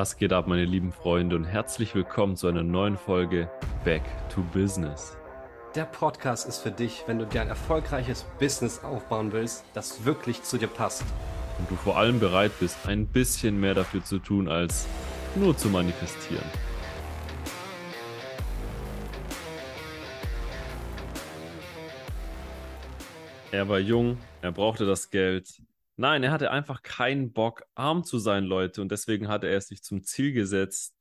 Was geht ab, meine lieben Freunde, und herzlich willkommen zu einer neuen Folge Back to Business. Der Podcast ist für dich, wenn du dir ein erfolgreiches Business aufbauen willst, das wirklich zu dir passt. Und du vor allem bereit bist, ein bisschen mehr dafür zu tun, als nur zu manifestieren. Er war jung, er brauchte das Geld, Nein, er hatte einfach keinen Bock, arm zu sein, Leute. Und deswegen hatte er es sich zum Ziel gesetzt,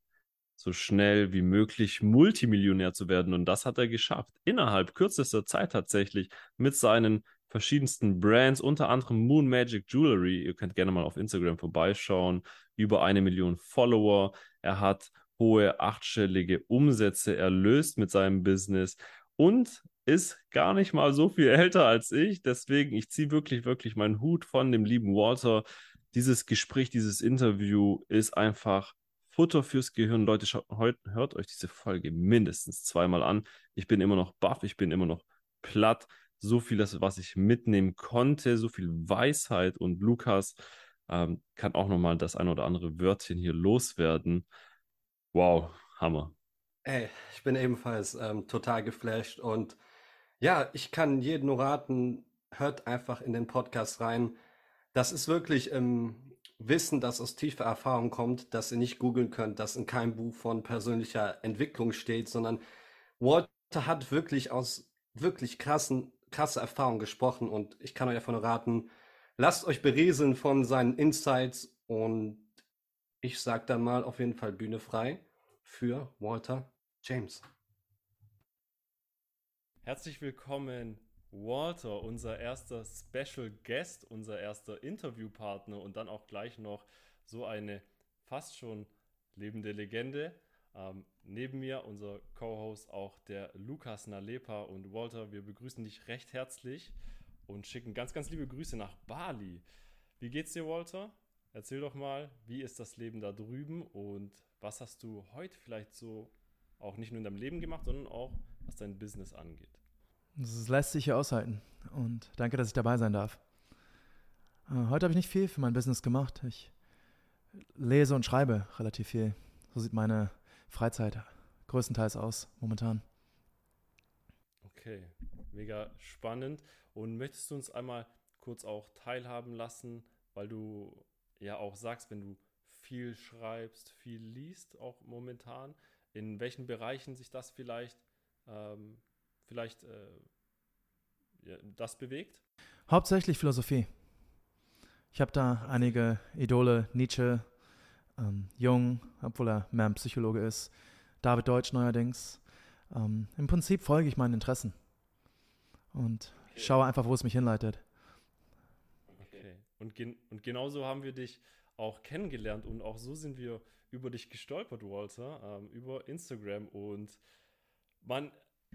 so schnell wie möglich Multimillionär zu werden. Und das hat er geschafft. Innerhalb kürzester Zeit tatsächlich mit seinen verschiedensten Brands, unter anderem Moon Magic Jewelry. Ihr könnt gerne mal auf Instagram vorbeischauen. Über eine Million Follower. Er hat hohe achtstellige Umsätze erlöst mit seinem Business. Und ist gar nicht mal so viel älter als ich. Deswegen, ich ziehe wirklich, wirklich meinen Hut von dem lieben Walter. Dieses Gespräch, dieses Interview ist einfach Futter fürs Gehirn. Leute, schaut, hört euch diese Folge mindestens zweimal an. Ich bin immer noch baff, ich bin immer noch platt. So viel, was ich mitnehmen konnte, so viel Weisheit und Lukas ähm, kann auch nochmal das ein oder andere Wörtchen hier loswerden. Wow, Hammer. Ey, ich bin ebenfalls ähm, total geflasht und ja, ich kann jeden nur raten, hört einfach in den Podcast rein. Das ist wirklich ähm, Wissen, das aus tiefer Erfahrung kommt, dass ihr nicht googeln könnt, das in keinem Buch von persönlicher Entwicklung steht, sondern Walter hat wirklich aus wirklich krassen, krasse Erfahrungen gesprochen und ich kann euch nur raten, lasst euch berieseln von seinen Insights und ich sag dann mal auf jeden Fall Bühne frei für Walter James. Herzlich willkommen, Walter, unser erster Special Guest, unser erster Interviewpartner und dann auch gleich noch so eine fast schon lebende Legende. Ähm, neben mir unser Co-Host auch der Lukas Nalepa und Walter, wir begrüßen dich recht herzlich und schicken ganz, ganz liebe Grüße nach Bali. Wie geht's dir, Walter? Erzähl doch mal, wie ist das Leben da drüben und was hast du heute vielleicht so auch nicht nur in deinem Leben gemacht, sondern auch was dein Business angeht? Das lässt sich hier aushalten. Und danke, dass ich dabei sein darf. Äh, heute habe ich nicht viel für mein Business gemacht. Ich lese und schreibe relativ viel. So sieht meine Freizeit größtenteils aus momentan. Okay, mega spannend. Und möchtest du uns einmal kurz auch teilhaben lassen, weil du ja auch sagst, wenn du viel schreibst, viel liest, auch momentan, in welchen Bereichen sich das vielleicht ähm, vielleicht äh, ja, das bewegt? Hauptsächlich Philosophie. Ich habe da einige Idole, Nietzsche, ähm, Jung, obwohl er mehr ein Psychologe ist, David Deutsch neuerdings. Ähm, Im Prinzip folge ich meinen Interessen und okay. schaue einfach, wo es mich hinleitet. Okay. Und, gen und genauso haben wir dich auch kennengelernt und auch so sind wir über dich gestolpert, Walter, ähm, über Instagram und man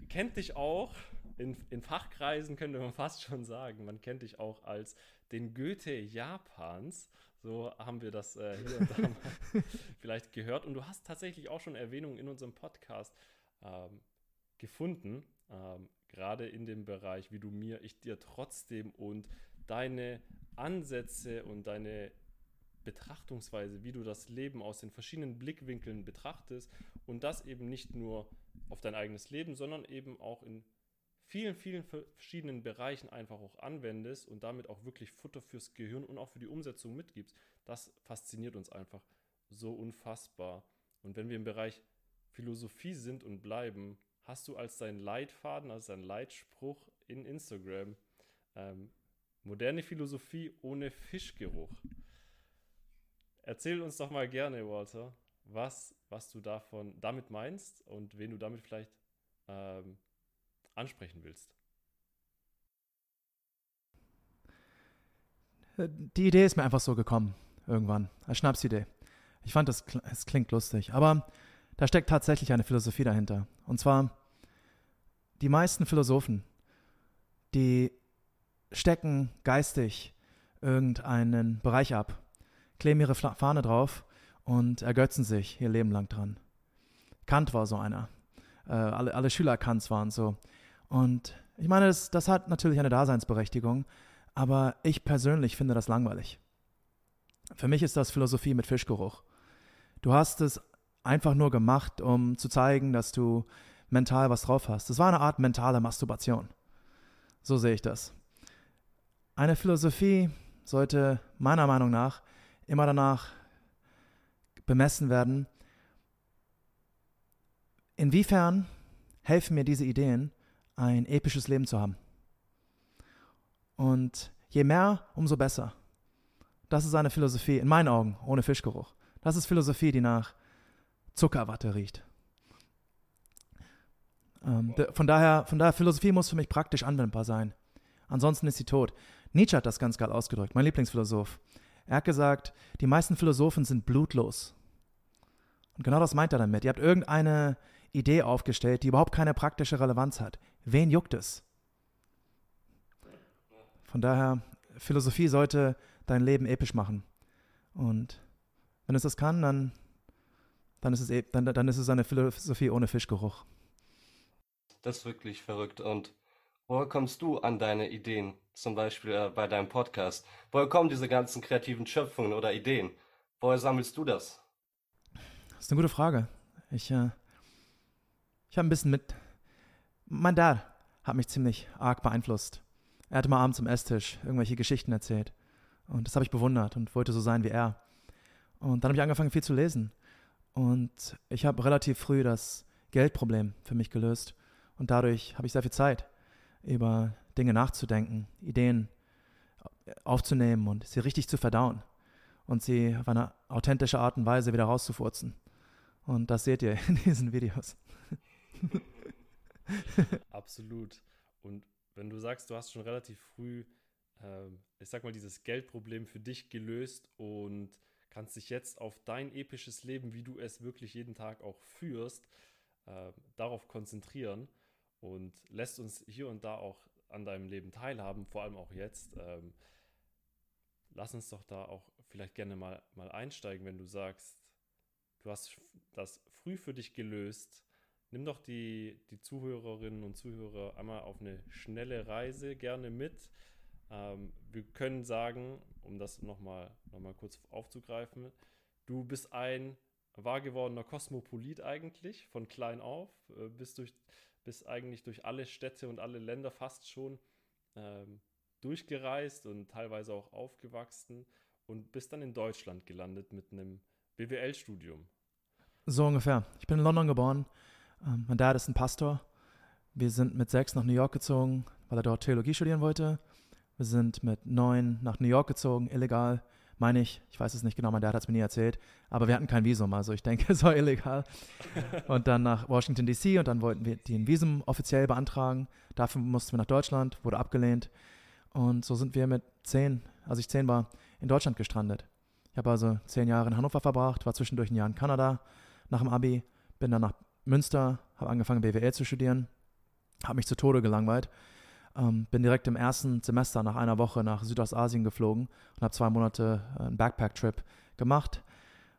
kennt dich auch, in, in Fachkreisen könnte man fast schon sagen, man kennt dich auch als den Goethe Japans. So haben wir das äh, hier und da mal vielleicht gehört. Und du hast tatsächlich auch schon Erwähnungen in unserem Podcast ähm, gefunden, ähm, gerade in dem Bereich, wie du mir, ich dir trotzdem und deine Ansätze und deine Betrachtungsweise, wie du das Leben aus den verschiedenen Blickwinkeln betrachtest und das eben nicht nur auf dein eigenes Leben, sondern eben auch in vielen, vielen verschiedenen Bereichen einfach auch anwendest und damit auch wirklich Futter fürs Gehirn und auch für die Umsetzung mitgibst, das fasziniert uns einfach so unfassbar. Und wenn wir im Bereich Philosophie sind und bleiben, hast du als dein Leitfaden, als dein Leitspruch in Instagram ähm, moderne Philosophie ohne Fischgeruch. Erzähl uns doch mal gerne, Walter, was, was du davon damit meinst und wen du damit vielleicht ähm, ansprechen willst. Die Idee ist mir einfach so gekommen, irgendwann, als Schnapsidee. Ich fand, es klingt lustig, aber da steckt tatsächlich eine Philosophie dahinter. Und zwar, die meisten Philosophen, die stecken geistig irgendeinen Bereich ab, kleben ihre Fahne drauf und ergötzen sich ihr Leben lang dran. Kant war so einer. Äh, alle, alle Schüler Kants waren so. Und ich meine, das, das hat natürlich eine Daseinsberechtigung, aber ich persönlich finde das langweilig. Für mich ist das Philosophie mit Fischgeruch. Du hast es einfach nur gemacht, um zu zeigen, dass du mental was drauf hast. Das war eine Art mentale Masturbation. So sehe ich das. Eine Philosophie sollte meiner Meinung nach immer danach bemessen werden, inwiefern helfen mir diese Ideen, ein episches Leben zu haben. Und je mehr, umso besser. Das ist eine Philosophie, in meinen Augen, ohne Fischgeruch. Das ist Philosophie, die nach Zuckerwatte riecht. Ähm, von, daher, von daher, Philosophie muss für mich praktisch anwendbar sein. Ansonsten ist sie tot. Nietzsche hat das ganz geil ausgedrückt, mein Lieblingsphilosoph. Er hat gesagt, die meisten Philosophen sind blutlos. Und genau das meint er damit. Ihr habt irgendeine Idee aufgestellt, die überhaupt keine praktische Relevanz hat. Wen juckt es? Von daher, Philosophie sollte dein Leben episch machen. Und wenn es das kann, dann, dann, ist, es, e, dann, dann ist es eine Philosophie ohne Fischgeruch. Das ist wirklich verrückt. Und woher kommst du an deine Ideen? Zum Beispiel äh, bei deinem Podcast. Woher kommen diese ganzen kreativen Schöpfungen oder Ideen? Woher sammelst du das? Das ist eine gute Frage. Ich, äh, ich habe ein bisschen mit. Mein Dad hat mich ziemlich arg beeinflusst. Er hatte mal abends am Esstisch irgendwelche Geschichten erzählt. Und das habe ich bewundert und wollte so sein wie er. Und dann habe ich angefangen, viel zu lesen. Und ich habe relativ früh das Geldproblem für mich gelöst. Und dadurch habe ich sehr viel Zeit, über Dinge nachzudenken, Ideen aufzunehmen und sie richtig zu verdauen und sie auf eine authentische Art und Weise wieder rauszufurzen. Und das seht ihr in diesen Videos. Absolut. Und wenn du sagst, du hast schon relativ früh, äh, ich sag mal, dieses Geldproblem für dich gelöst und kannst dich jetzt auf dein episches Leben, wie du es wirklich jeden Tag auch führst, äh, darauf konzentrieren und lässt uns hier und da auch an deinem Leben teilhaben, vor allem auch jetzt. Ähm, lass uns doch da auch vielleicht gerne mal, mal einsteigen, wenn du sagst, du hast das früh für dich gelöst. Nimm doch die, die Zuhörerinnen und Zuhörer einmal auf eine schnelle Reise gerne mit. Ähm, wir können sagen, um das nochmal noch mal kurz aufzugreifen, du bist ein wahr gewordener Kosmopolit eigentlich, von klein auf, äh, bist, durch, bist eigentlich durch alle Städte und alle Länder fast schon ähm, durchgereist und teilweise auch aufgewachsen und bist dann in Deutschland gelandet mit einem BWL-Studium. So ungefähr. Ich bin in London geboren. Ähm, mein Dad ist ein Pastor. Wir sind mit sechs nach New York gezogen, weil er dort Theologie studieren wollte. Wir sind mit neun nach New York gezogen, illegal, meine ich. Ich weiß es nicht genau, mein Dad hat es mir nie erzählt. Aber wir hatten kein Visum, also ich denke, es war illegal. Und dann nach Washington, D.C. und dann wollten wir den Visum offiziell beantragen. Dafür mussten wir nach Deutschland, wurde abgelehnt. Und so sind wir mit zehn, als ich zehn war, in Deutschland gestrandet. Ich habe also zehn Jahre in Hannover verbracht, war zwischendurch ein Jahr in Kanada nach dem Abi, bin dann nach Münster, habe angefangen BWL zu studieren, habe mich zu Tode gelangweilt, ähm, bin direkt im ersten Semester nach einer Woche nach Südostasien geflogen und habe zwei Monate äh, einen Backpack-Trip gemacht.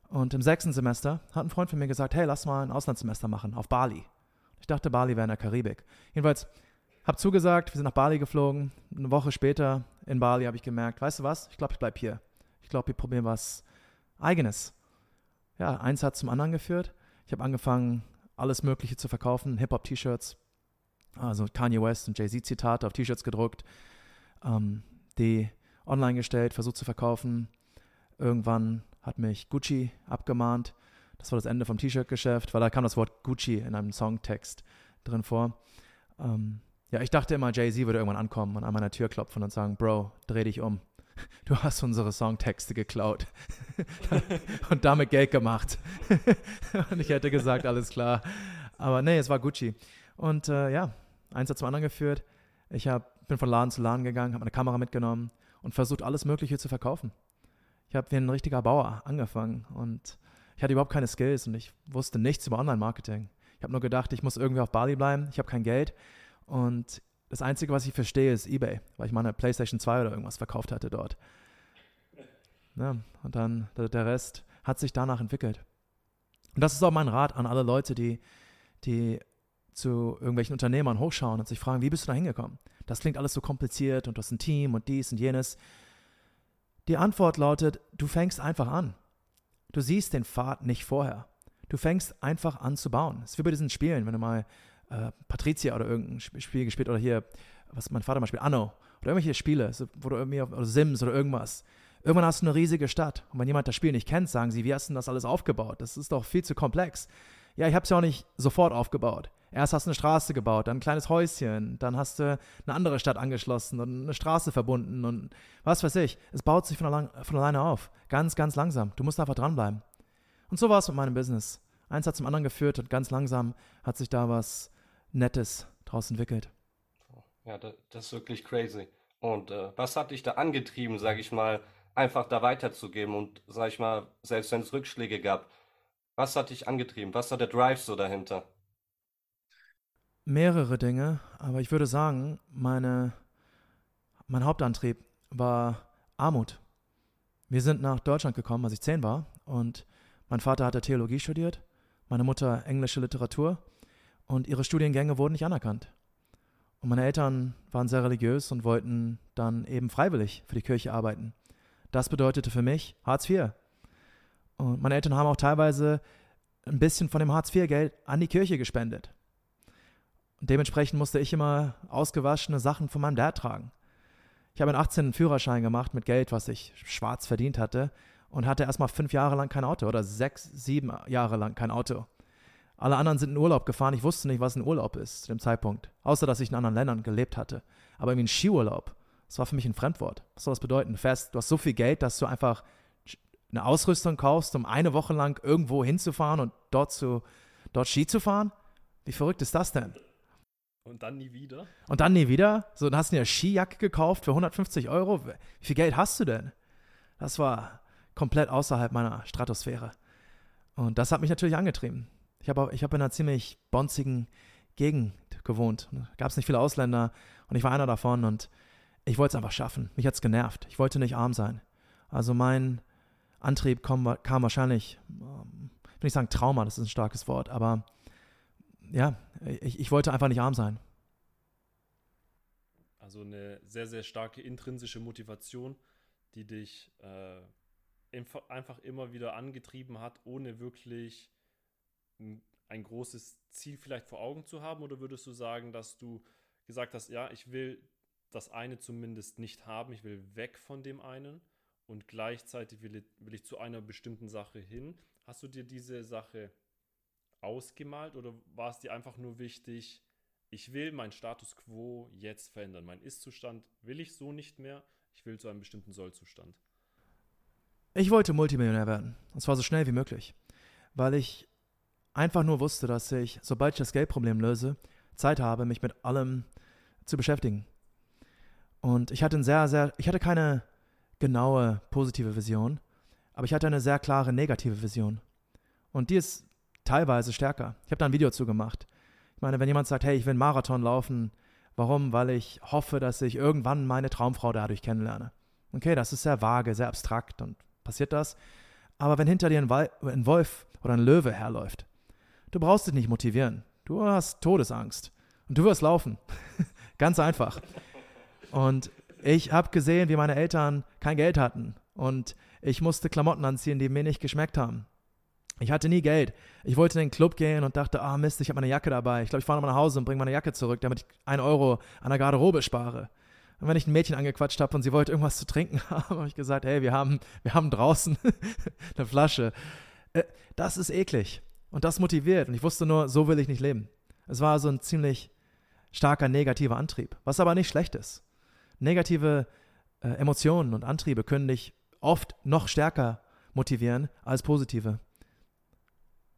Und im sechsten Semester hat ein Freund von mir gesagt, hey, lass mal ein Auslandssemester machen auf Bali. Ich dachte, Bali wäre in der Karibik. Jedenfalls habe zugesagt, wir sind nach Bali geflogen. Eine Woche später in Bali habe ich gemerkt, weißt du was, ich glaube, ich bleibe hier. Ich glaube, wir probieren was Eigenes. Ja, eins hat zum anderen geführt. Ich habe angefangen, alles Mögliche zu verkaufen, Hip-Hop-T-Shirts, also Kanye West und Jay-Z-Zitate auf T-Shirts gedruckt, ähm, die online gestellt, versucht zu verkaufen. Irgendwann hat mich Gucci abgemahnt. Das war das Ende vom T-Shirt-Geschäft, weil da kam das Wort Gucci in einem Songtext drin vor. Ähm, ja, ich dachte immer, Jay-Z würde irgendwann ankommen und an meiner Tür klopfen und sagen, Bro, dreh dich um. Du hast unsere Songtexte geklaut und damit Geld gemacht. und ich hätte gesagt, alles klar. Aber nee, es war Gucci. Und äh, ja, eins hat zum anderen geführt. Ich hab, bin von Laden zu Laden gegangen, habe meine Kamera mitgenommen und versucht, alles Mögliche zu verkaufen. Ich habe wie ein richtiger Bauer angefangen und ich hatte überhaupt keine Skills und ich wusste nichts über Online-Marketing. Ich habe nur gedacht, ich muss irgendwie auf Bali bleiben, ich habe kein Geld und das Einzige, was ich verstehe, ist eBay, weil ich meine PlayStation 2 oder irgendwas verkauft hatte dort. Ja, und dann der Rest hat sich danach entwickelt. Und das ist auch mein Rat an alle Leute, die, die zu irgendwelchen Unternehmern hochschauen und sich fragen, wie bist du da hingekommen? Das klingt alles so kompliziert und du hast ein Team und dies und jenes. Die Antwort lautet, du fängst einfach an. Du siehst den Pfad nicht vorher. Du fängst einfach an zu bauen. Es ist wie bei diesen Spielen, wenn du mal äh, Patricia oder irgendein Spiel gespielt oder hier, was mein Vater mal spielt, Anno oder irgendwelche Spiele, wo du irgendwie auf, oder Sims oder irgendwas. Irgendwann hast du eine riesige Stadt. Und wenn jemand das Spiel nicht kennt, sagen sie, wie hast du denn das alles aufgebaut? Das ist doch viel zu komplex. Ja, ich habe es ja auch nicht sofort aufgebaut. Erst hast du eine Straße gebaut, dann ein kleines Häuschen, dann hast du eine andere Stadt angeschlossen und eine Straße verbunden und was weiß ich. Es baut sich von, allein, von alleine auf. Ganz, ganz langsam. Du musst einfach dranbleiben. Und so war es mit meinem Business. Eins hat zum anderen geführt und ganz langsam hat sich da was Nettes draus entwickelt. Ja, das, ist wirklich crazy. Und äh, was hat dich da angetrieben, sag ich mal, einfach da weiterzugeben und, sag ich mal, selbst wenn es Rückschläge gab, was hat dich angetrieben? Was war der Drive so dahinter? mehrere Dinge, aber ich würde sagen, meine, mein Hauptantrieb war Armut. Wir sind nach Deutschland gekommen, als ich zehn war, und mein Vater hatte Theologie studiert, meine Mutter englische Literatur, und ihre Studiengänge wurden nicht anerkannt. Und meine Eltern waren sehr religiös und wollten dann eben freiwillig für die Kirche arbeiten. Das bedeutete für mich Hartz IV. Und meine Eltern haben auch teilweise ein bisschen von dem Hartz IV-Geld an die Kirche gespendet. Und dementsprechend musste ich immer ausgewaschene Sachen von meinem Dad tragen. Ich habe einen 18. Führerschein gemacht mit Geld, was ich schwarz verdient hatte und hatte erstmal fünf Jahre lang kein Auto oder sechs, sieben Jahre lang kein Auto. Alle anderen sind in Urlaub gefahren. Ich wusste nicht, was ein Urlaub ist zu dem Zeitpunkt. Außer, dass ich in anderen Ländern gelebt hatte. Aber irgendwie ein Skiurlaub, das war für mich ein Fremdwort. Was soll das bedeuten? Du fährst, du hast so viel Geld, dass du einfach eine Ausrüstung kaufst, um eine Woche lang irgendwo hinzufahren und dort, zu, dort Ski zu fahren? Wie verrückt ist das denn? Und dann nie wieder? Und dann nie wieder? So, dann hast du dir eine Skijacke gekauft für 150 Euro. Wie viel Geld hast du denn? Das war komplett außerhalb meiner Stratosphäre. Und das hat mich natürlich angetrieben. Ich habe ich hab in einer ziemlich bonzigen Gegend gewohnt. Da gab es nicht viele Ausländer und ich war einer davon und ich wollte es einfach schaffen. Mich hat es genervt. Ich wollte nicht arm sein. Also mein Antrieb kam, kam wahrscheinlich, ähm, ich will nicht sagen Trauma, das ist ein starkes Wort, aber ja, ich, ich wollte einfach nicht arm sein. Also eine sehr, sehr starke intrinsische Motivation, die dich äh, einfach immer wieder angetrieben hat, ohne wirklich ein, ein großes Ziel vielleicht vor Augen zu haben? Oder würdest du sagen, dass du gesagt hast, ja, ich will das eine zumindest nicht haben, ich will weg von dem einen und gleichzeitig will ich, will ich zu einer bestimmten Sache hin? Hast du dir diese Sache ausgemalt oder war es dir einfach nur wichtig, ich will meinen Status quo jetzt verändern? Mein Ist-Zustand will ich so nicht mehr, ich will zu einem bestimmten Soll-Zustand. Ich wollte Multimillionär werden, und zwar so schnell wie möglich, weil ich einfach nur wusste, dass ich, sobald ich das Geldproblem löse, Zeit habe, mich mit allem zu beschäftigen. Und ich hatte sehr, sehr, ich hatte keine genaue positive Vision, aber ich hatte eine sehr klare negative Vision. Und die ist teilweise stärker. Ich habe da ein Video zu gemacht. Ich meine, wenn jemand sagt, hey, ich will einen Marathon laufen, warum? Weil ich hoffe, dass ich irgendwann meine Traumfrau dadurch kennenlerne. Okay, das ist sehr vage, sehr abstrakt und passiert das. Aber wenn hinter dir ein, ein Wolf oder ein Löwe herläuft, du brauchst dich nicht motivieren. Du hast Todesangst und du wirst laufen. Ganz einfach. Und ich habe gesehen, wie meine Eltern kein Geld hatten und ich musste Klamotten anziehen, die mir nicht geschmeckt haben. Ich hatte nie Geld. Ich wollte in den Club gehen und dachte, ah Mist, ich habe meine Jacke dabei. Ich glaube, ich fahre nochmal nach Hause und bringe meine Jacke zurück, damit ich einen Euro an der Garderobe spare. Und wenn ich ein Mädchen angequatscht habe und sie wollte irgendwas zu trinken haben, habe ich gesagt, hey, wir haben, wir haben draußen eine Flasche. Äh, das ist eklig. Und das motiviert. Und ich wusste nur, so will ich nicht leben. Es war so ein ziemlich starker negativer Antrieb, was aber nicht schlecht ist. Negative äh, Emotionen und Antriebe können dich oft noch stärker motivieren als positive.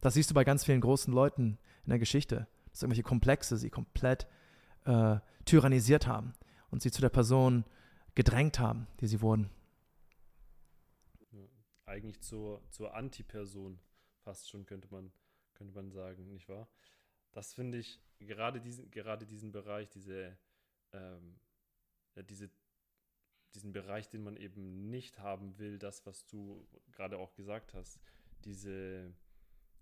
Das siehst du bei ganz vielen großen Leuten in der Geschichte, dass irgendwelche Komplexe sie komplett äh, tyrannisiert haben und sie zu der Person gedrängt haben, die sie wurden. eigentlich zur, zur Antiperson fast schon, könnte man, könnte man sagen, nicht wahr? Das finde ich, gerade diesen, gerade diesen Bereich, diese, ähm, ja, diese, diesen Bereich, den man eben nicht haben will, das, was du gerade auch gesagt hast, diese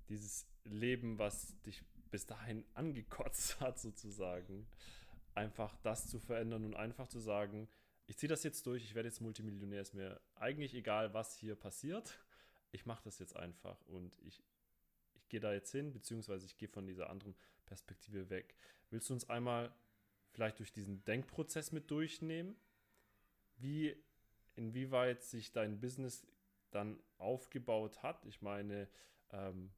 dieses Leben, was dich bis dahin angekotzt hat, sozusagen, einfach das zu verändern und einfach zu sagen, ich ziehe das jetzt durch, ich werde jetzt Multimillionär, ist mir eigentlich egal, was hier passiert. ich mache das jetzt einfach und ich, ich gehe da jetzt hin, beziehungsweise ich gehe von dieser anderen Perspektive weg. Willst du uns einmal vielleicht durch diesen Denkprozess mit durchnehmen? Wie, inwieweit sich dein Business dann aufgebaut hat? Ich meine, ähm,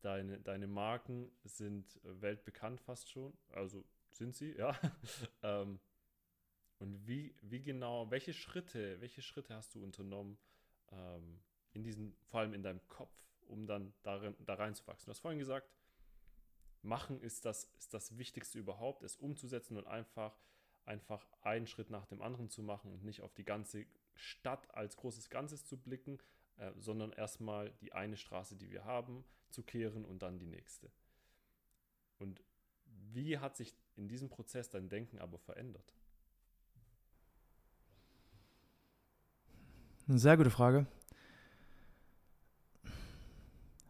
deine, deine Marken sind weltbekannt fast schon, also sind sie, ja. ähm, und wie, wie genau, welche Schritte, welche Schritte hast du unternommen, ähm, in diesen, vor allem in deinem Kopf, um dann darin, da reinzuwachsen? Du hast vorhin gesagt, machen ist das, ist das Wichtigste überhaupt, es umzusetzen und einfach, einfach einen Schritt nach dem anderen zu machen und nicht auf die ganze Stadt als großes Ganzes zu blicken, äh, sondern erstmal die eine Straße, die wir haben, zu kehren und dann die nächste. Und wie hat sich in diesem Prozess dein Denken aber verändert? Eine sehr gute Frage.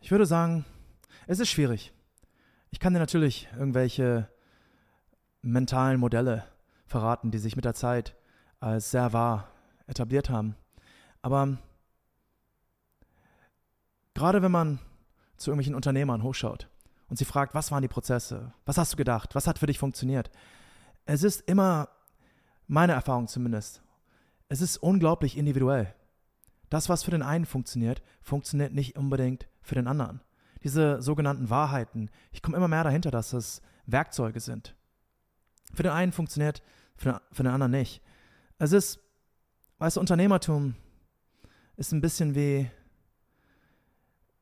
Ich würde sagen, es ist schwierig. Ich kann dir natürlich irgendwelche mentalen Modelle verraten, die sich mit der Zeit als sehr wahr etabliert haben. Aber gerade wenn man zu irgendwelchen Unternehmern hochschaut und sie fragt, was waren die Prozesse? Was hast du gedacht? Was hat für dich funktioniert? Es ist immer, meine Erfahrung zumindest, es ist unglaublich individuell. Das, was für den einen funktioniert, funktioniert nicht unbedingt für den anderen. Diese sogenannten Wahrheiten, ich komme immer mehr dahinter, dass es Werkzeuge sind. Für den einen funktioniert, für den, für den anderen nicht. Es ist, weißt du, Unternehmertum ist ein bisschen wie,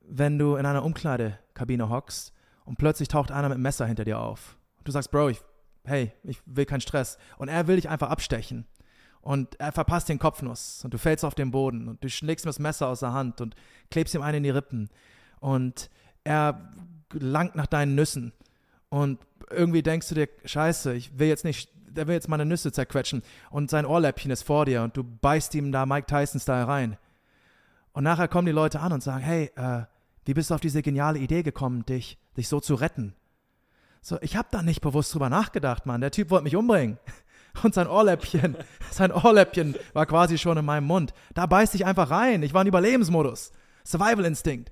wenn du in einer Umkleidekabine hockst und plötzlich taucht einer mit einem Messer hinter dir auf. Und du sagst, Bro, ich, hey, ich will keinen Stress. Und er will dich einfach abstechen und er verpasst den Kopfnuss und du fällst auf den Boden und du schlägst ihm das Messer aus der Hand und klebst ihm einen in die Rippen und er langt nach deinen Nüssen und irgendwie denkst du dir, scheiße, ich will jetzt nicht, der will jetzt meine Nüsse zerquetschen und sein Ohrläppchen ist vor dir und du beißt ihm da Mike Tyson-Style rein. Und nachher kommen die Leute an und sagen, hey, äh, wie bist du auf diese geniale Idee gekommen, dich, dich so zu retten? So, ich habe da nicht bewusst drüber nachgedacht, Mann. Der Typ wollte mich umbringen und sein Ohrläppchen, sein Ohrläppchen war quasi schon in meinem Mund. Da beißt ich einfach rein. Ich war in Überlebensmodus. Survival Instinct.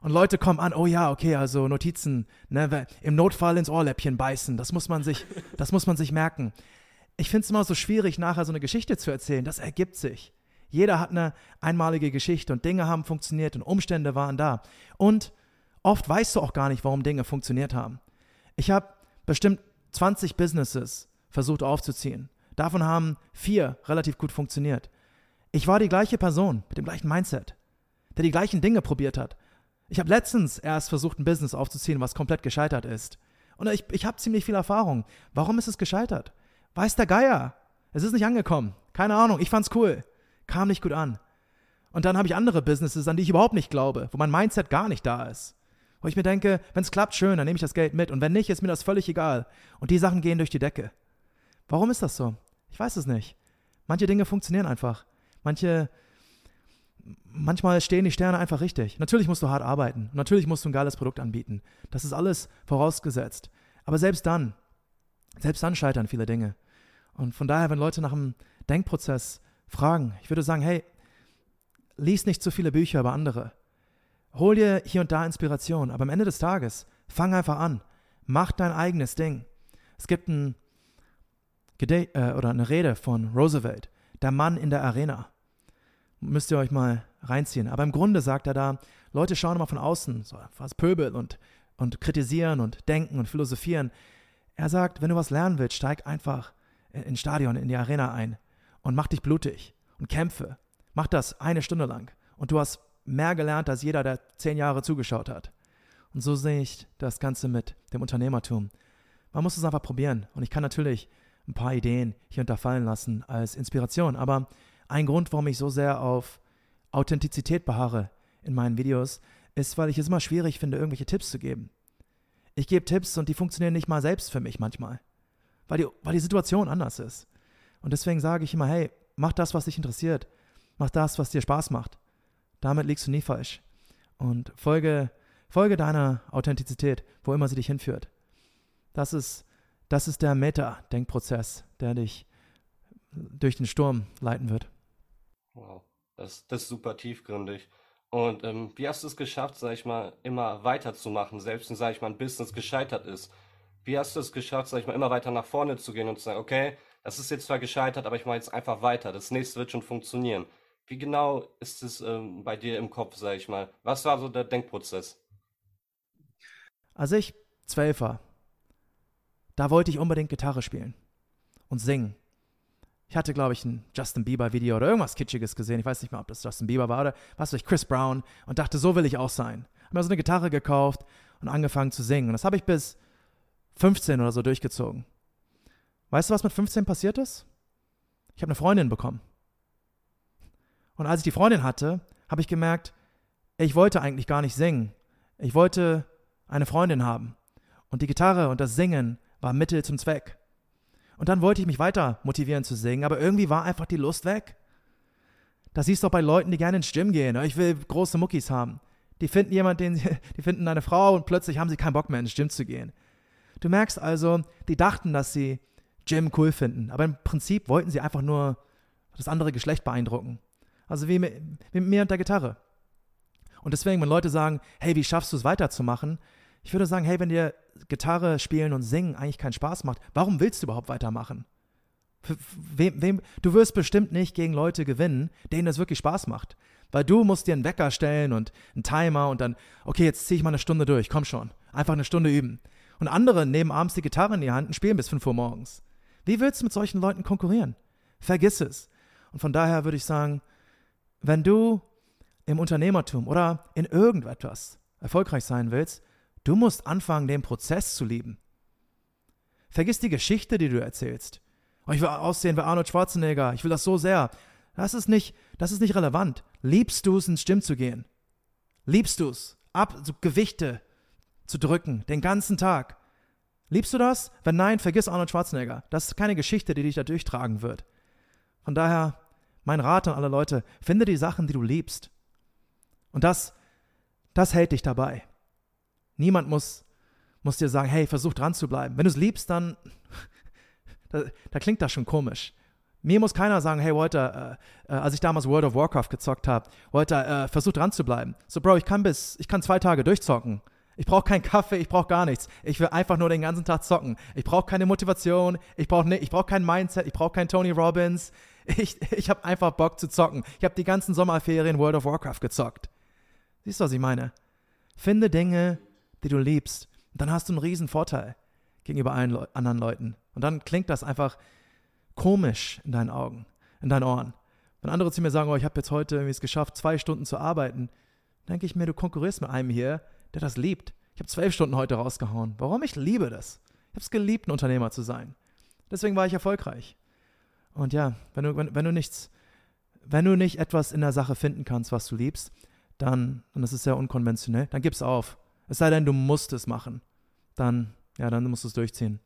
Und Leute kommen an, oh ja, okay, also Notizen, ne, im Notfall ins Ohrläppchen beißen, das muss man sich, das muss man sich merken. Ich finde es immer so schwierig, nachher so eine Geschichte zu erzählen. Das ergibt sich. Jeder hat eine einmalige Geschichte und Dinge haben funktioniert und Umstände waren da. Und oft weißt du auch gar nicht, warum Dinge funktioniert haben. Ich habe bestimmt 20 Businesses versucht aufzuziehen. Davon haben vier relativ gut funktioniert. Ich war die gleiche Person mit dem gleichen Mindset, der die gleichen Dinge probiert hat. Ich habe letztens erst versucht, ein Business aufzuziehen, was komplett gescheitert ist. Und ich, ich habe ziemlich viel Erfahrung. Warum ist es gescheitert? Weiß der Geier. Es ist nicht angekommen. Keine Ahnung. Ich fand's cool. Kam nicht gut an. Und dann habe ich andere Businesses, an die ich überhaupt nicht glaube, wo mein Mindset gar nicht da ist. Wo ich mir denke, wenn es klappt, schön, dann nehme ich das Geld mit. Und wenn nicht, ist mir das völlig egal. Und die Sachen gehen durch die Decke. Warum ist das so? Ich weiß es nicht. Manche Dinge funktionieren einfach. Manche, manchmal stehen die Sterne einfach richtig. Natürlich musst du hart arbeiten. Natürlich musst du ein geiles Produkt anbieten. Das ist alles vorausgesetzt. Aber selbst dann, selbst dann scheitern viele Dinge. Und von daher, wenn Leute nach einem Denkprozess fragen, ich würde sagen, hey, lies nicht zu viele Bücher über andere. Hol dir hier und da Inspiration, aber am Ende des Tages, fang einfach an. Mach dein eigenes Ding. Es gibt ein Gede äh, oder eine Rede von Roosevelt, der Mann in der Arena. Müsst ihr euch mal reinziehen. Aber im Grunde sagt er da, Leute schauen immer von außen, so was Pöbel und, und kritisieren und denken und philosophieren. Er sagt, wenn du was lernen willst, steig einfach ins Stadion, in die Arena ein und mach dich blutig und kämpfe. Mach das eine Stunde lang. Und du hast mehr gelernt als jeder, der zehn Jahre zugeschaut hat. Und so sehe ich das Ganze mit dem Unternehmertum. Man muss es einfach probieren. Und ich kann natürlich ein paar Ideen hier unterfallen lassen als Inspiration. Aber ein Grund, warum ich so sehr auf Authentizität beharre in meinen Videos, ist, weil ich es immer schwierig finde, irgendwelche Tipps zu geben. Ich gebe Tipps und die funktionieren nicht mal selbst für mich manchmal, weil die, weil die Situation anders ist. Und deswegen sage ich immer, hey, mach das, was dich interessiert. Mach das, was dir Spaß macht. Damit liegst du nie falsch. Und folge, folge deiner Authentizität, wo immer sie dich hinführt. Das ist das ist der Meta-Denkprozess, der dich durch den Sturm leiten wird. Wow, das, das ist super tiefgründig. Und ähm, wie hast du es geschafft, sag ich mal, immer weiterzumachen, selbst wenn, sag ich mal, ein Business gescheitert ist? Wie hast du es geschafft, sag ich mal, immer weiter nach vorne zu gehen und zu sagen, okay, das ist jetzt zwar gescheitert, aber ich mache jetzt einfach weiter, das nächste wird schon funktionieren. Wie genau ist es ähm, bei dir im Kopf, sag ich mal? Was war so der Denkprozess? Als ich zwölf war, da wollte ich unbedingt Gitarre spielen und singen. Ich hatte, glaube ich, ein Justin Bieber-Video oder irgendwas Kitschiges gesehen. Ich weiß nicht mehr, ob das Justin Bieber war oder was weiß ich, Chris Brown und dachte, so will ich auch sein. Hab mir so eine Gitarre gekauft und angefangen zu singen. Und das habe ich bis 15 oder so durchgezogen. Weißt du, was mit 15 passiert ist? Ich habe eine Freundin bekommen. Und als ich die Freundin hatte, habe ich gemerkt, ich wollte eigentlich gar nicht singen. Ich wollte eine Freundin haben. Und die Gitarre und das Singen war Mittel zum Zweck. Und dann wollte ich mich weiter motivieren zu singen, aber irgendwie war einfach die Lust weg. Das siehst du auch bei Leuten, die gerne ins Gym gehen. Ich will große Muckis haben. Die finden jemanden, den, die finden eine Frau und plötzlich haben sie keinen Bock mehr ins Gym zu gehen. Du merkst also, die dachten, dass sie Gym cool finden, aber im Prinzip wollten sie einfach nur das andere Geschlecht beeindrucken. Also wie mit, wie mit mir und der Gitarre. Und deswegen, wenn Leute sagen, hey, wie schaffst du es weiterzumachen? Ich würde sagen, hey, wenn dir Gitarre spielen und singen eigentlich keinen Spaß macht, warum willst du überhaupt weitermachen? Wem, wem, du wirst bestimmt nicht gegen Leute gewinnen, denen das wirklich Spaß macht. Weil du musst dir einen Wecker stellen und einen Timer und dann, okay, jetzt ziehe ich mal eine Stunde durch, komm schon. Einfach eine Stunde üben. Und andere nehmen abends die Gitarre in die Hand und spielen bis 5 Uhr morgens. Wie willst du mit solchen Leuten konkurrieren? Vergiss es. Und von daher würde ich sagen, wenn du im Unternehmertum oder in irgendetwas erfolgreich sein willst, Du musst anfangen, den Prozess zu lieben. Vergiss die Geschichte, die du erzählst. Oh, ich will aussehen wie Arnold Schwarzenegger, ich will das so sehr. Das ist nicht, das ist nicht relevant. Liebst du es, ins Stimm zu gehen? Liebst du es, ab so Gewichte zu drücken, den ganzen Tag? Liebst du das? Wenn nein, vergiss Arnold Schwarzenegger. Das ist keine Geschichte, die dich da durchtragen wird. Von daher, mein Rat an alle Leute, finde die Sachen, die du liebst. Und das, das hält dich dabei. Niemand muss, muss dir sagen, hey, versuch dran zu bleiben. Wenn du es liebst, dann, da, da, klingt das schon komisch. Mir muss keiner sagen, hey Walter, äh, äh, als ich damals World of Warcraft gezockt habe, Walter, äh, versuch dran zu bleiben. So, Bro, ich kann bis, ich kann zwei Tage durchzocken. Ich brauche keinen Kaffee, ich brauche gar nichts. Ich will einfach nur den ganzen Tag zocken. Ich brauche keine Motivation, ich brauche ne, brauch kein Mindset, ich brauche keinen Tony Robbins. Ich, ich habe einfach Bock zu zocken. Ich habe die ganzen Sommerferien World of Warcraft gezockt. Siehst du, was ich meine? Finde Dinge, die du liebst, dann hast du einen riesen Vorteil gegenüber allen Le anderen Leuten. Und dann klingt das einfach komisch in deinen Augen, in deinen Ohren. Wenn andere zu mir sagen, oh, ich habe jetzt heute irgendwie es geschafft, zwei Stunden zu arbeiten, denke ich mir, du konkurrierst mit einem hier, der das liebt. Ich habe zwölf Stunden heute rausgehauen. Warum? Ich liebe das. Ich habe es geliebt, ein Unternehmer zu sein. Deswegen war ich erfolgreich. Und ja, wenn du, wenn, wenn du nichts, wenn du nicht etwas in der Sache finden kannst, was du liebst, dann, und das ist sehr unkonventionell, dann gib's auf. Es sei denn, du musst es machen. Dann, ja, dann musst du es durchziehen.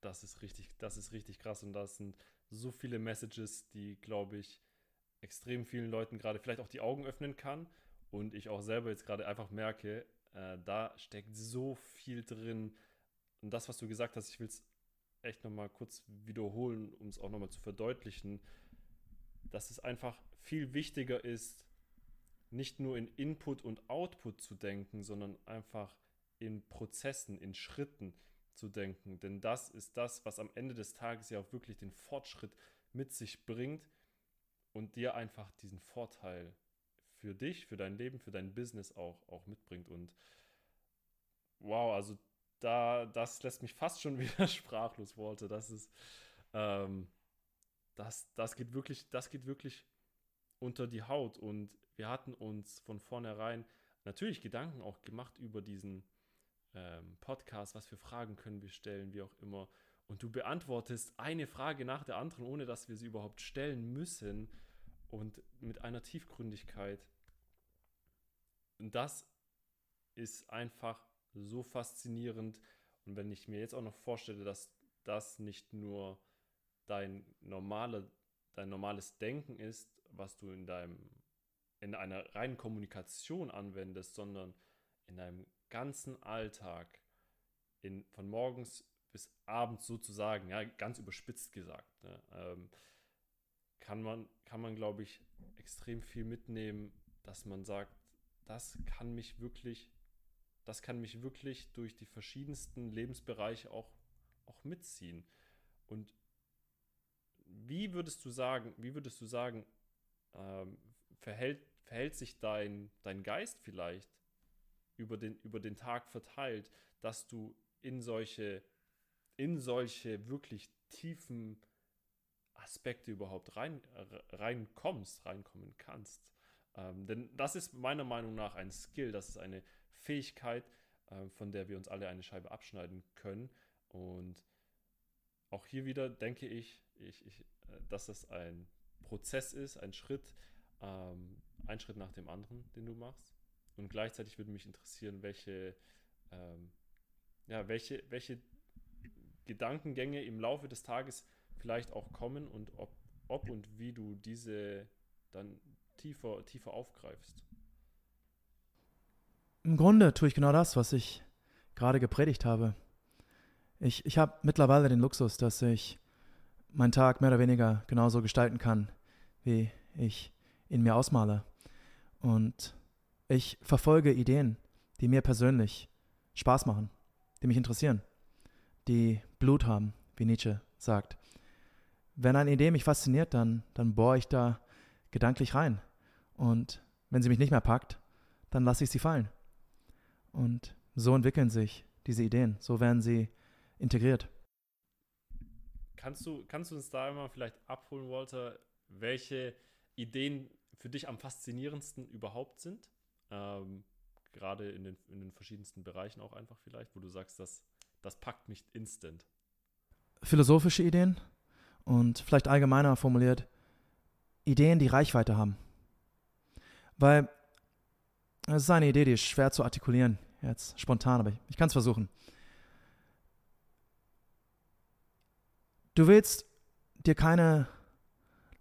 Das ist richtig, das ist richtig krass und das sind so viele Messages, die, glaube ich, extrem vielen Leuten gerade vielleicht auch die Augen öffnen kann und ich auch selber jetzt gerade einfach merke, äh, da steckt so viel drin. Und das, was du gesagt hast, ich will es echt nochmal kurz wiederholen, um es auch nochmal zu verdeutlichen, dass es einfach viel wichtiger ist, nicht nur in Input und Output zu denken, sondern einfach in Prozessen, in Schritten zu denken. Denn das ist das, was am Ende des Tages ja auch wirklich den Fortschritt mit sich bringt und dir einfach diesen Vorteil für dich, für dein Leben, für dein Business auch, auch mitbringt. Und wow, also da, das lässt mich fast schon wieder sprachlos, Walter. Das ist, ähm, das, das geht wirklich, das geht wirklich unter die Haut. Und wir hatten uns von vornherein natürlich Gedanken auch gemacht über diesen ähm, Podcast, was für Fragen können wir stellen, wie auch immer. Und du beantwortest eine Frage nach der anderen, ohne dass wir sie überhaupt stellen müssen und mit einer Tiefgründigkeit. Und das ist einfach so faszinierend. Und wenn ich mir jetzt auch noch vorstelle, dass das nicht nur dein, normale, dein normales Denken ist, was du in deinem in einer reinen Kommunikation anwendest, sondern in deinem ganzen Alltag, in, von morgens bis abends sozusagen, ja, ganz überspitzt gesagt, ne, ähm, kann man, kann man, glaube ich, extrem viel mitnehmen, dass man sagt, das kann mich wirklich, das kann mich wirklich durch die verschiedensten Lebensbereiche auch, auch mitziehen. Und wie würdest du sagen, wie würdest du sagen, ähm, verhält, verhält sich dein, dein Geist vielleicht über den, über den Tag verteilt, dass du in solche, in solche wirklich tiefen Aspekte überhaupt rein, reinkommst, reinkommen kannst. Ähm, denn das ist meiner Meinung nach ein Skill, das ist eine Fähigkeit, äh, von der wir uns alle eine Scheibe abschneiden können. Und auch hier wieder denke ich, ich, ich äh, dass es ein Prozess ist, ein Schritt, ähm, ein Schritt nach dem anderen, den du machst. Und gleichzeitig würde mich interessieren, welche, ähm, ja, welche, welche Gedankengänge im Laufe des Tages vielleicht auch kommen und ob, ob und wie du diese dann tiefer, tiefer aufgreifst. Im Grunde tue ich genau das, was ich gerade gepredigt habe. Ich, ich habe mittlerweile den Luxus, dass ich meinen Tag mehr oder weniger genauso gestalten kann, wie ich ihn mir ausmale. Und ich verfolge Ideen, die mir persönlich Spaß machen, die mich interessieren, die Blut haben, wie Nietzsche sagt. Wenn eine Idee mich fasziniert, dann, dann bohre ich da gedanklich rein. Und wenn sie mich nicht mehr packt, dann lasse ich sie fallen. Und so entwickeln sich diese Ideen, so werden sie integriert. Kannst du, kannst du uns da immer vielleicht abholen, Walter, welche Ideen für dich am faszinierendsten überhaupt sind? Ähm, gerade in den, in den verschiedensten Bereichen auch einfach vielleicht, wo du sagst, das, das packt mich instant. Philosophische Ideen und vielleicht allgemeiner formuliert, Ideen, die Reichweite haben. Weil es ist eine Idee, die ist schwer zu artikulieren, jetzt spontan, aber ich, ich kann es versuchen. Du willst dir keine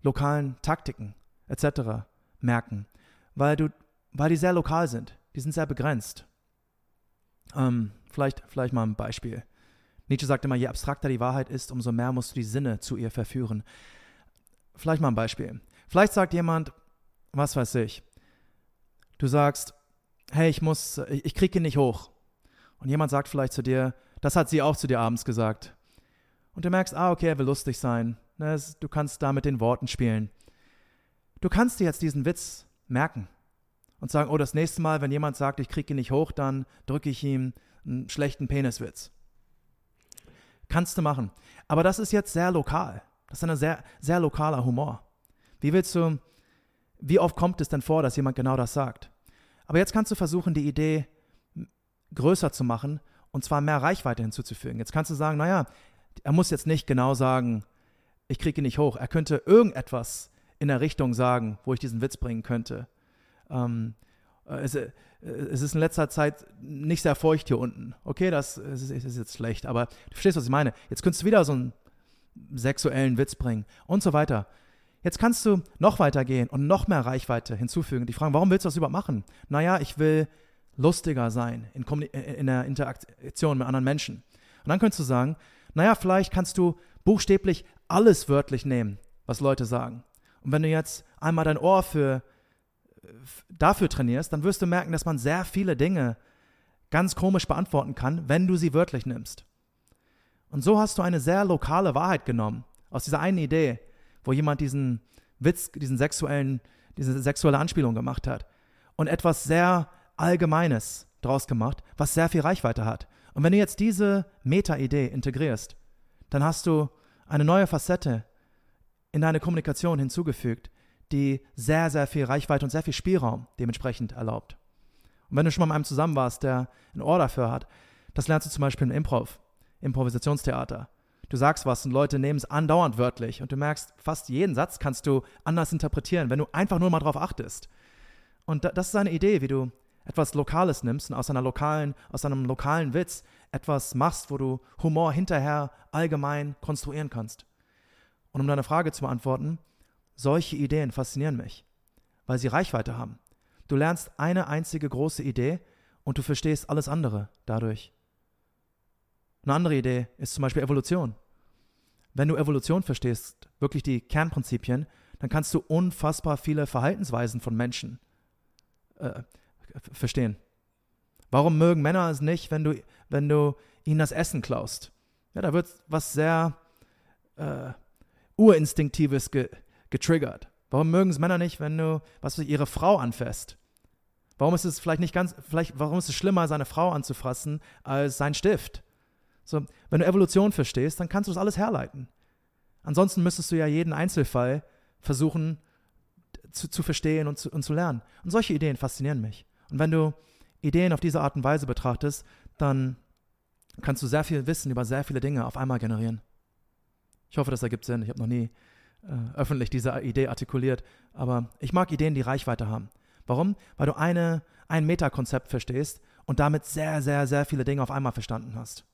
lokalen Taktiken etc. merken, weil du weil die sehr lokal sind. Die sind sehr begrenzt. Ähm, vielleicht, vielleicht mal ein Beispiel. Nietzsche sagt immer, je abstrakter die Wahrheit ist, umso mehr musst du die Sinne zu ihr verführen. Vielleicht mal ein Beispiel. Vielleicht sagt jemand, was weiß ich, du sagst, hey, ich muss, ich, ich kriege ihn nicht hoch. Und jemand sagt vielleicht zu dir, das hat sie auch zu dir abends gesagt. Und du merkst, ah, okay, er will lustig sein. Ne, du kannst da mit den Worten spielen. Du kannst dir jetzt diesen Witz merken und sagen, oh, das nächste Mal, wenn jemand sagt, ich kriege ihn nicht hoch, dann drücke ich ihm einen schlechten Peniswitz. Kannst du machen. Aber das ist jetzt sehr lokal. Das ist ein sehr, sehr lokaler Humor. Wie willst du, wie oft kommt es denn vor, dass jemand genau das sagt? Aber jetzt kannst du versuchen, die Idee größer zu machen und zwar mehr Reichweite hinzuzufügen. Jetzt kannst du sagen, naja, er muss jetzt nicht genau sagen, ich kriege ihn nicht hoch. Er könnte irgendetwas in der Richtung sagen, wo ich diesen Witz bringen könnte. Ähm, äh, es, äh, es, ist in letzter Zeit nicht sehr feucht hier unten. Okay, das ist, ist, jetzt schlecht, aber du verstehst, was ich meine. Jetzt könntest du wieder so einen sexuellen Witz bringen und so weiter. Jetzt kannst du noch weiter gehen und noch mehr Reichweite hinzufügen. Die fragen, warum willst du das überhaupt machen? Naja, ich will lustiger sein in, äh, in der Interaktion mit anderen Menschen. Und dann könntest du sagen, naja, vielleicht kannst du buchstäblich alles wörtlich nehmen, was Leute sagen. Und wenn du jetzt einmal dein Ohr für dafür trainierst, dann wirst du merken, dass man sehr viele Dinge ganz komisch beantworten kann, wenn du sie wörtlich nimmst. Und so hast du eine sehr lokale Wahrheit genommen, aus dieser einen Idee, wo jemand diesen Witz, diesen sexuellen, diese sexuelle Anspielung gemacht hat und etwas sehr Allgemeines draus gemacht, was sehr viel Reichweite hat. Und wenn du jetzt diese Meta-Idee integrierst, dann hast du eine neue Facette in deine Kommunikation hinzugefügt, die sehr, sehr viel Reichweite und sehr viel Spielraum dementsprechend erlaubt. Und wenn du schon mal mit einem zusammen warst, der ein Ohr dafür hat, das lernst du zum Beispiel im Improv, Improvisationstheater. Du sagst was und Leute nehmen es andauernd wörtlich und du merkst, fast jeden Satz kannst du anders interpretieren, wenn du einfach nur mal drauf achtest. Und das ist eine Idee, wie du etwas Lokales nimmst und aus, einer lokalen, aus einem lokalen Witz etwas machst, wo du Humor hinterher allgemein konstruieren kannst. Und um deine Frage zu beantworten, solche Ideen faszinieren mich, weil sie Reichweite haben. Du lernst eine einzige große Idee und du verstehst alles andere dadurch. Eine andere Idee ist zum Beispiel Evolution. Wenn du Evolution verstehst, wirklich die Kernprinzipien, dann kannst du unfassbar viele Verhaltensweisen von Menschen äh, verstehen. Warum mögen Männer es nicht, wenn du, wenn du ihnen das Essen klaust? Ja, da wird was sehr äh, Urinstinktives ge getriggert. Warum mögen es Männer nicht, wenn du, was ich, ihre Frau anfasst? Warum ist es vielleicht nicht ganz, vielleicht, warum ist es schlimmer, seine Frau anzufassen, als sein Stift? So, wenn du Evolution verstehst, dann kannst du das alles herleiten. Ansonsten müsstest du ja jeden Einzelfall versuchen zu, zu verstehen und zu, und zu lernen. Und solche Ideen faszinieren mich. Und wenn du Ideen auf diese Art und Weise betrachtest, dann kannst du sehr viel Wissen über sehr viele Dinge auf einmal generieren. Ich hoffe, das ergibt Sinn. Ich habe noch nie äh, öffentlich diese Idee artikuliert, aber ich mag Ideen, die Reichweite haben. Warum? Weil du eine, ein Metakonzept verstehst und damit sehr, sehr, sehr viele Dinge auf einmal verstanden hast.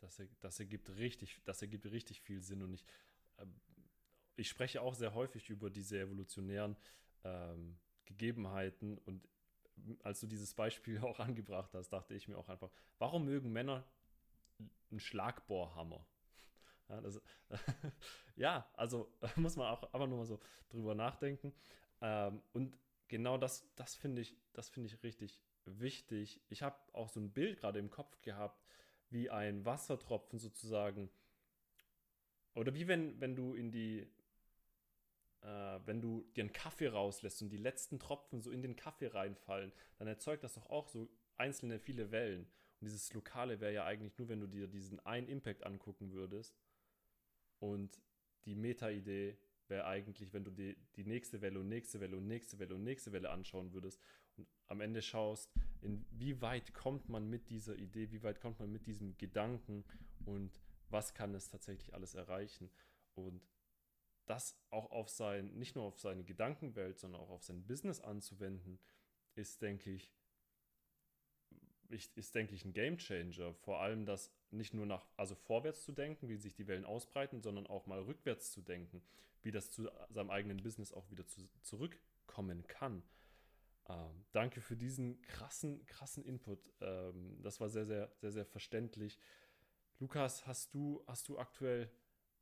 Das, das, ergibt, richtig, das ergibt richtig viel Sinn und ich, äh, ich spreche auch sehr häufig über diese evolutionären ähm, Gegebenheiten und als du dieses Beispiel auch angebracht hast, dachte ich mir auch einfach, warum mögen Männer einen Schlagbohrhammer? Ja, das, ja, also muss man auch aber nur mal so drüber nachdenken. Ähm, und genau das, das finde ich, das ich richtig wichtig. Ich habe auch so ein Bild gerade im Kopf gehabt, wie ein Wassertropfen sozusagen. Oder wie wenn, wenn du in die, äh, wenn du dir einen Kaffee rauslässt und die letzten Tropfen so in den Kaffee reinfallen, dann erzeugt das doch auch so einzelne viele Wellen. Und dieses Lokale wäre ja eigentlich nur, wenn du dir diesen einen Impact angucken würdest. Und die Meta-Idee wäre eigentlich, wenn du die, die nächste Welle und nächste Welle und nächste Welle und nächste Welle anschauen würdest und am Ende schaust, inwieweit kommt man mit dieser Idee, wie weit kommt man mit diesem Gedanken und was kann es tatsächlich alles erreichen. Und das auch auf sein, nicht nur auf seine Gedankenwelt, sondern auch auf sein Business anzuwenden, ist, denke ich, ist, denke ich, ein Game Changer. Vor allem das nicht nur nach, also vorwärts zu denken, wie sich die Wellen ausbreiten, sondern auch mal rückwärts zu denken, wie das zu seinem eigenen Business auch wieder zu, zurückkommen kann. Ähm, danke für diesen krassen, krassen Input. Ähm, das war sehr, sehr, sehr, sehr verständlich. Lukas, hast du, hast du aktuell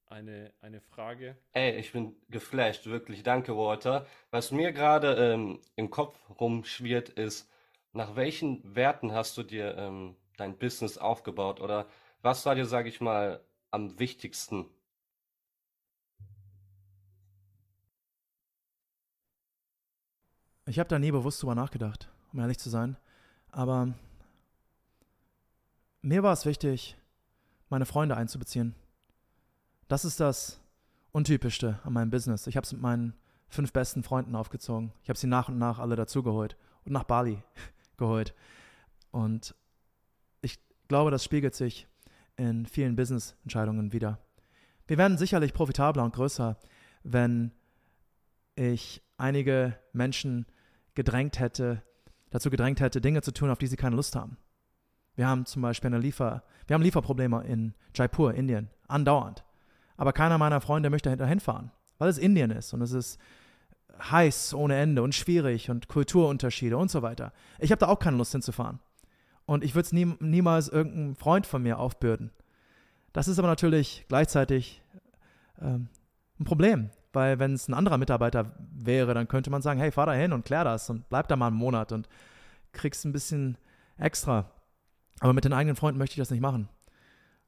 eine, eine Frage? Ey, ich bin geflasht, wirklich. Danke, Walter. Was mir gerade ähm, im Kopf rumschwirrt, ist, nach welchen Werten hast du dir ähm, dein Business aufgebaut oder was war dir, sage ich mal, am wichtigsten? Ich habe da nie bewusst drüber nachgedacht, um ehrlich zu sein. Aber mir war es wichtig, meine Freunde einzubeziehen. Das ist das Untypischste an meinem Business. Ich habe es mit meinen fünf besten Freunden aufgezogen. Ich habe sie nach und nach alle dazugeholt und nach Bali geholt. Und ich glaube, das spiegelt sich in vielen Business-Entscheidungen wieder. Wir werden sicherlich profitabler und größer, wenn ich einige Menschen gedrängt hätte, dazu gedrängt hätte, Dinge zu tun, auf die sie keine Lust haben. Wir haben zum Beispiel eine Liefer, wir haben Lieferprobleme in Jaipur, Indien, andauernd. Aber keiner meiner Freunde möchte dahin fahren, weil es Indien ist und es ist heiß ohne Ende und schwierig und Kulturunterschiede und so weiter. Ich habe da auch keine Lust hinzufahren. Und ich würde es nie, niemals irgendeinem Freund von mir aufbürden. Das ist aber natürlich gleichzeitig ähm, ein Problem, weil wenn es ein anderer Mitarbeiter wäre, dann könnte man sagen, hey, fahr da hin und klär das und bleib da mal einen Monat und kriegst ein bisschen extra. Aber mit den eigenen Freunden möchte ich das nicht machen.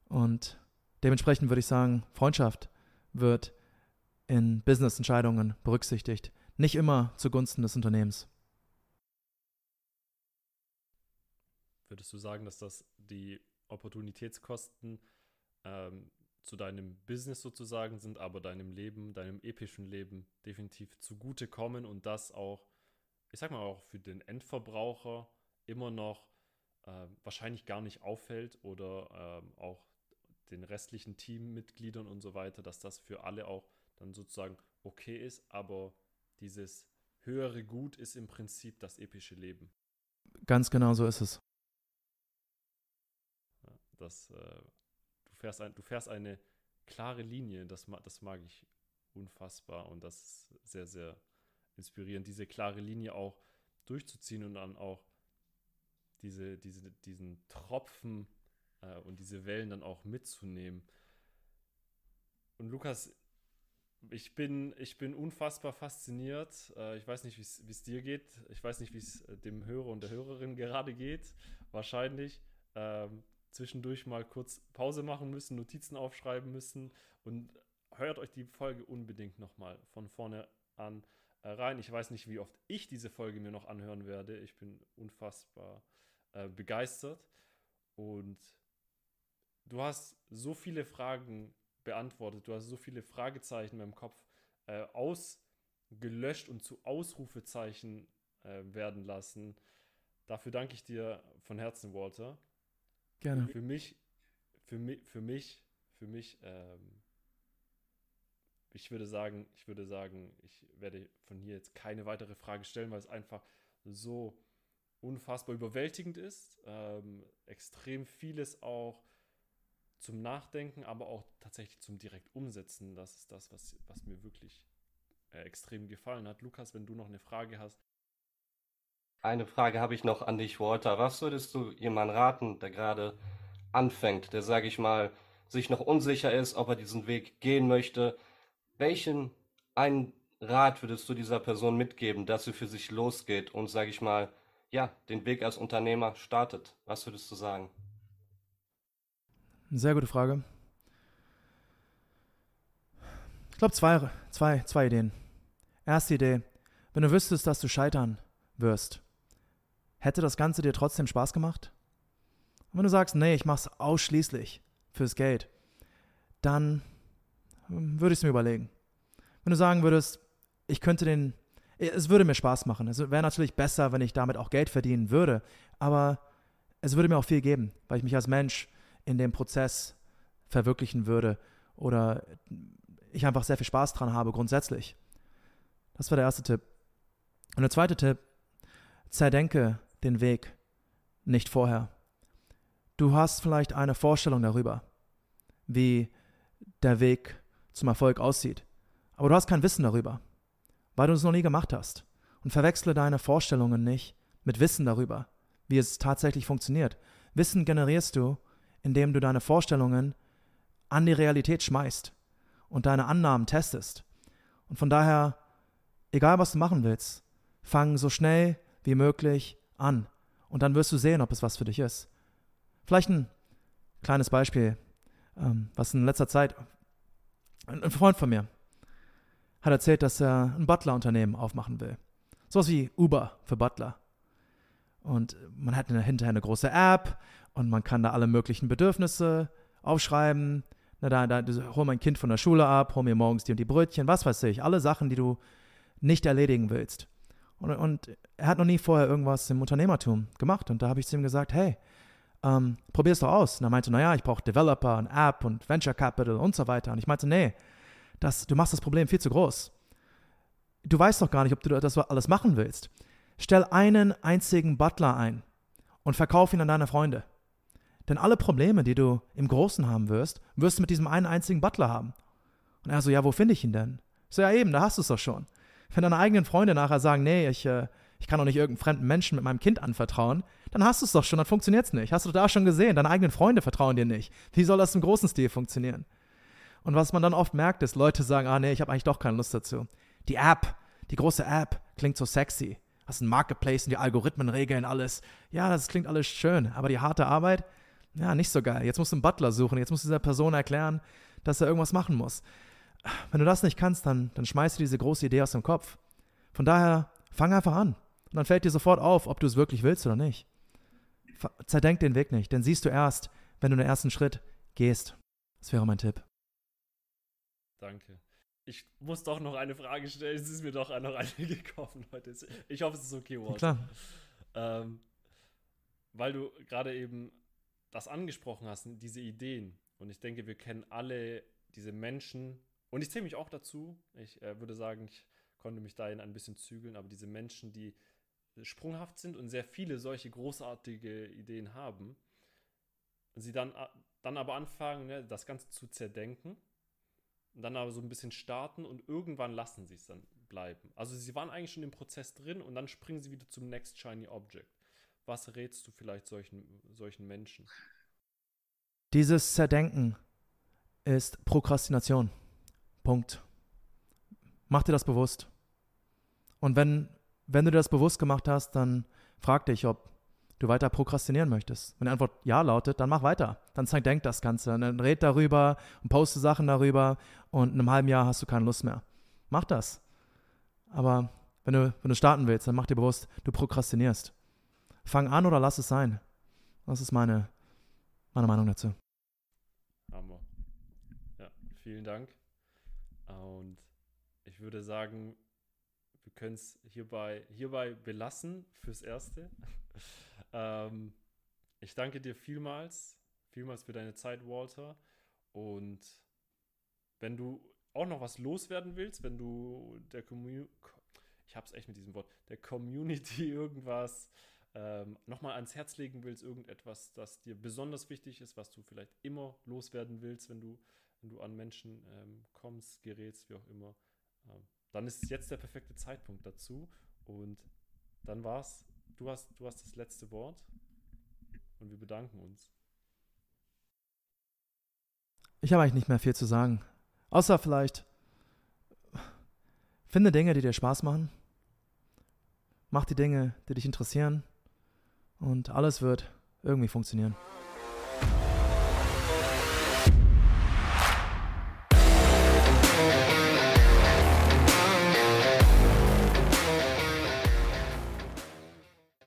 Und dementsprechend würde ich sagen, Freundschaft wird in Business-Entscheidungen berücksichtigt. Nicht immer zugunsten des Unternehmens. Würdest du sagen, dass das die Opportunitätskosten ähm, zu deinem Business sozusagen sind, aber deinem Leben, deinem epischen Leben definitiv zugutekommen und das auch, ich sag mal auch für den Endverbraucher immer noch äh, wahrscheinlich gar nicht auffällt oder äh, auch den restlichen Teammitgliedern und so weiter, dass das für alle auch dann sozusagen okay ist, aber dieses höhere Gut ist im Prinzip das epische Leben. Ganz genau so ist es. Das, äh, du, fährst ein, du fährst eine klare Linie, das, das mag ich unfassbar und das ist sehr, sehr inspirierend, diese klare Linie auch durchzuziehen und dann auch diese, diese, diesen Tropfen äh, und diese Wellen dann auch mitzunehmen. Und Lukas, ich bin, ich bin unfassbar fasziniert. Äh, ich weiß nicht, wie es dir geht. Ich weiß nicht, wie es äh, dem Hörer und der Hörerin gerade geht. Wahrscheinlich ähm, zwischendurch mal kurz Pause machen müssen, Notizen aufschreiben müssen und hört euch die Folge unbedingt nochmal von vorne an äh, rein. Ich weiß nicht, wie oft ich diese Folge mir noch anhören werde. Ich bin unfassbar äh, begeistert und du hast so viele Fragen beantwortet. Du hast so viele Fragezeichen in meinem Kopf äh, ausgelöscht und zu Ausrufezeichen äh, werden lassen. Dafür danke ich dir von Herzen, Walter. Gerne. Für mich, für mich, für mich, für mich, ähm, ich würde sagen, ich würde sagen, ich werde von hier jetzt keine weitere Frage stellen, weil es einfach so unfassbar überwältigend ist. Ähm, extrem vieles auch zum Nachdenken, aber auch tatsächlich zum direkt umsetzen. Das ist das, was, was mir wirklich äh, extrem gefallen hat. Lukas, wenn du noch eine Frage hast. Eine Frage habe ich noch an dich, Walter. Was würdest du jemandem raten, der gerade anfängt, der, sage ich mal, sich noch unsicher ist, ob er diesen Weg gehen möchte? Welchen einen Rat würdest du dieser Person mitgeben, dass sie für sich losgeht und, sage ich mal, ja, den Weg als Unternehmer startet? Was würdest du sagen? Sehr gute Frage. Ich glaube, zwei, zwei, zwei Ideen. Erste Idee, wenn du wüsstest, dass du scheitern wirst, hätte das Ganze dir trotzdem Spaß gemacht? Und wenn du sagst, nee, ich mache es ausschließlich fürs Geld, dann hm, würde ich es mir überlegen. Wenn du sagen würdest, ich könnte den, es würde mir Spaß machen. Es wäre natürlich besser, wenn ich damit auch Geld verdienen würde, aber es würde mir auch viel geben, weil ich mich als Mensch in dem Prozess verwirklichen würde oder ich einfach sehr viel Spaß dran habe grundsätzlich. Das war der erste Tipp. Und der zweite Tipp, zerdenke den Weg nicht vorher. Du hast vielleicht eine Vorstellung darüber, wie der Weg zum Erfolg aussieht, aber du hast kein Wissen darüber, weil du es noch nie gemacht hast. Und verwechsle deine Vorstellungen nicht mit Wissen darüber, wie es tatsächlich funktioniert. Wissen generierst du, indem du deine Vorstellungen an die Realität schmeißt und deine Annahmen testest. Und von daher, egal was du machen willst, fang so schnell wie möglich an. Und dann wirst du sehen, ob es was für dich ist. Vielleicht ein kleines Beispiel, ähm, was in letzter Zeit ein Freund von mir hat erzählt, dass er ein Butler-Unternehmen aufmachen will. Sowas wie Uber für Butler. Und man hat hinterher eine große App und man kann da alle möglichen Bedürfnisse aufschreiben. Na, da, da, hol mein Kind von der Schule ab, hol mir morgens die und die Brötchen, was weiß ich. Alle Sachen, die du nicht erledigen willst. Und, und er hat noch nie vorher irgendwas im Unternehmertum gemacht. Und da habe ich zu ihm gesagt, hey, ähm, probier es doch aus. Und er meinte, naja, ich brauche Developer, eine App und Venture Capital und so weiter. Und ich meinte, nee, das, du machst das Problem viel zu groß. Du weißt doch gar nicht, ob du das alles machen willst. Stell einen einzigen Butler ein und verkauf ihn an deine Freunde. Denn alle Probleme, die du im Großen haben wirst, wirst du mit diesem einen einzigen Butler haben. Und er so, ja, wo finde ich ihn denn? Ich so, ja eben, da hast du es doch schon. Wenn deine eigenen Freunde nachher sagen, nee, ich, äh, ich kann doch nicht irgendeinem fremden Menschen mit meinem Kind anvertrauen, dann hast du es doch schon, dann funktioniert es nicht. Hast du da schon gesehen, deine eigenen Freunde vertrauen dir nicht. Wie soll das im großen Stil funktionieren? Und was man dann oft merkt, ist, Leute sagen, ah nee, ich habe eigentlich doch keine Lust dazu. Die App, die große App klingt so sexy. Hast ein Marketplace und die Algorithmen regeln alles. Ja, das klingt alles schön, aber die harte Arbeit, ja, nicht so geil. Jetzt musst du einen Butler suchen, jetzt musst du dieser Person erklären, dass er irgendwas machen muss. Wenn du das nicht kannst, dann, dann schmeißt du diese große Idee aus dem Kopf. Von daher, fang einfach an. Und dann fällt dir sofort auf, ob du es wirklich willst oder nicht. Zerdenk den Weg nicht, denn siehst du erst, wenn du den ersten Schritt gehst. Das wäre mein Tipp. Danke. Ich muss doch noch eine Frage stellen. Es ist mir doch noch eine gekommen heute. Ich hoffe, es ist okay, Walter. Klar. Ähm, weil du gerade eben das angesprochen hast, diese Ideen. Und ich denke, wir kennen alle diese Menschen. Und ich zähle mich auch dazu. Ich äh, würde sagen, ich konnte mich dahin ein bisschen zügeln. Aber diese Menschen, die sprunghaft sind und sehr viele solche großartige Ideen haben, sie dann, dann aber anfangen, ne, das Ganze zu zerdenken und dann aber so ein bisschen starten und irgendwann lassen sie es dann bleiben. Also sie waren eigentlich schon im Prozess drin und dann springen sie wieder zum Next Shiny Object. Was rätst du vielleicht solchen, solchen Menschen? Dieses Zerdenken ist Prokrastination. Punkt. mach dir das bewusst. Und wenn, wenn du dir das bewusst gemacht hast, dann frag dich, ob du weiter prokrastinieren möchtest. Wenn die Antwort ja lautet, dann mach weiter. Dann denk das Ganze. Und dann red darüber und poste Sachen darüber und in einem halben Jahr hast du keine Lust mehr. Mach das. Aber wenn du, wenn du starten willst, dann mach dir bewusst, du prokrastinierst. Fang an oder lass es sein. Das ist meine, meine Meinung dazu. Hammer. Ja, vielen Dank. Und ich würde sagen, wir können es hierbei, hierbei belassen fürs Erste. ähm, ich danke dir vielmals, vielmals für deine Zeit, Walter. Und wenn du auch noch was loswerden willst, wenn du der Community, ich hab's echt mit diesem Wort, der Community irgendwas ähm, nochmal ans Herz legen willst, irgendetwas, das dir besonders wichtig ist, was du vielleicht immer loswerden willst, wenn du, wenn du an Menschen ähm, kommst, gerätst, wie auch immer, ähm, dann ist jetzt der perfekte Zeitpunkt dazu. Und dann war's. Du hast, du hast das letzte Wort und wir bedanken uns. Ich habe eigentlich nicht mehr viel zu sagen. Außer vielleicht, finde Dinge, die dir Spaß machen. Mach die Dinge, die dich interessieren. Und alles wird irgendwie funktionieren.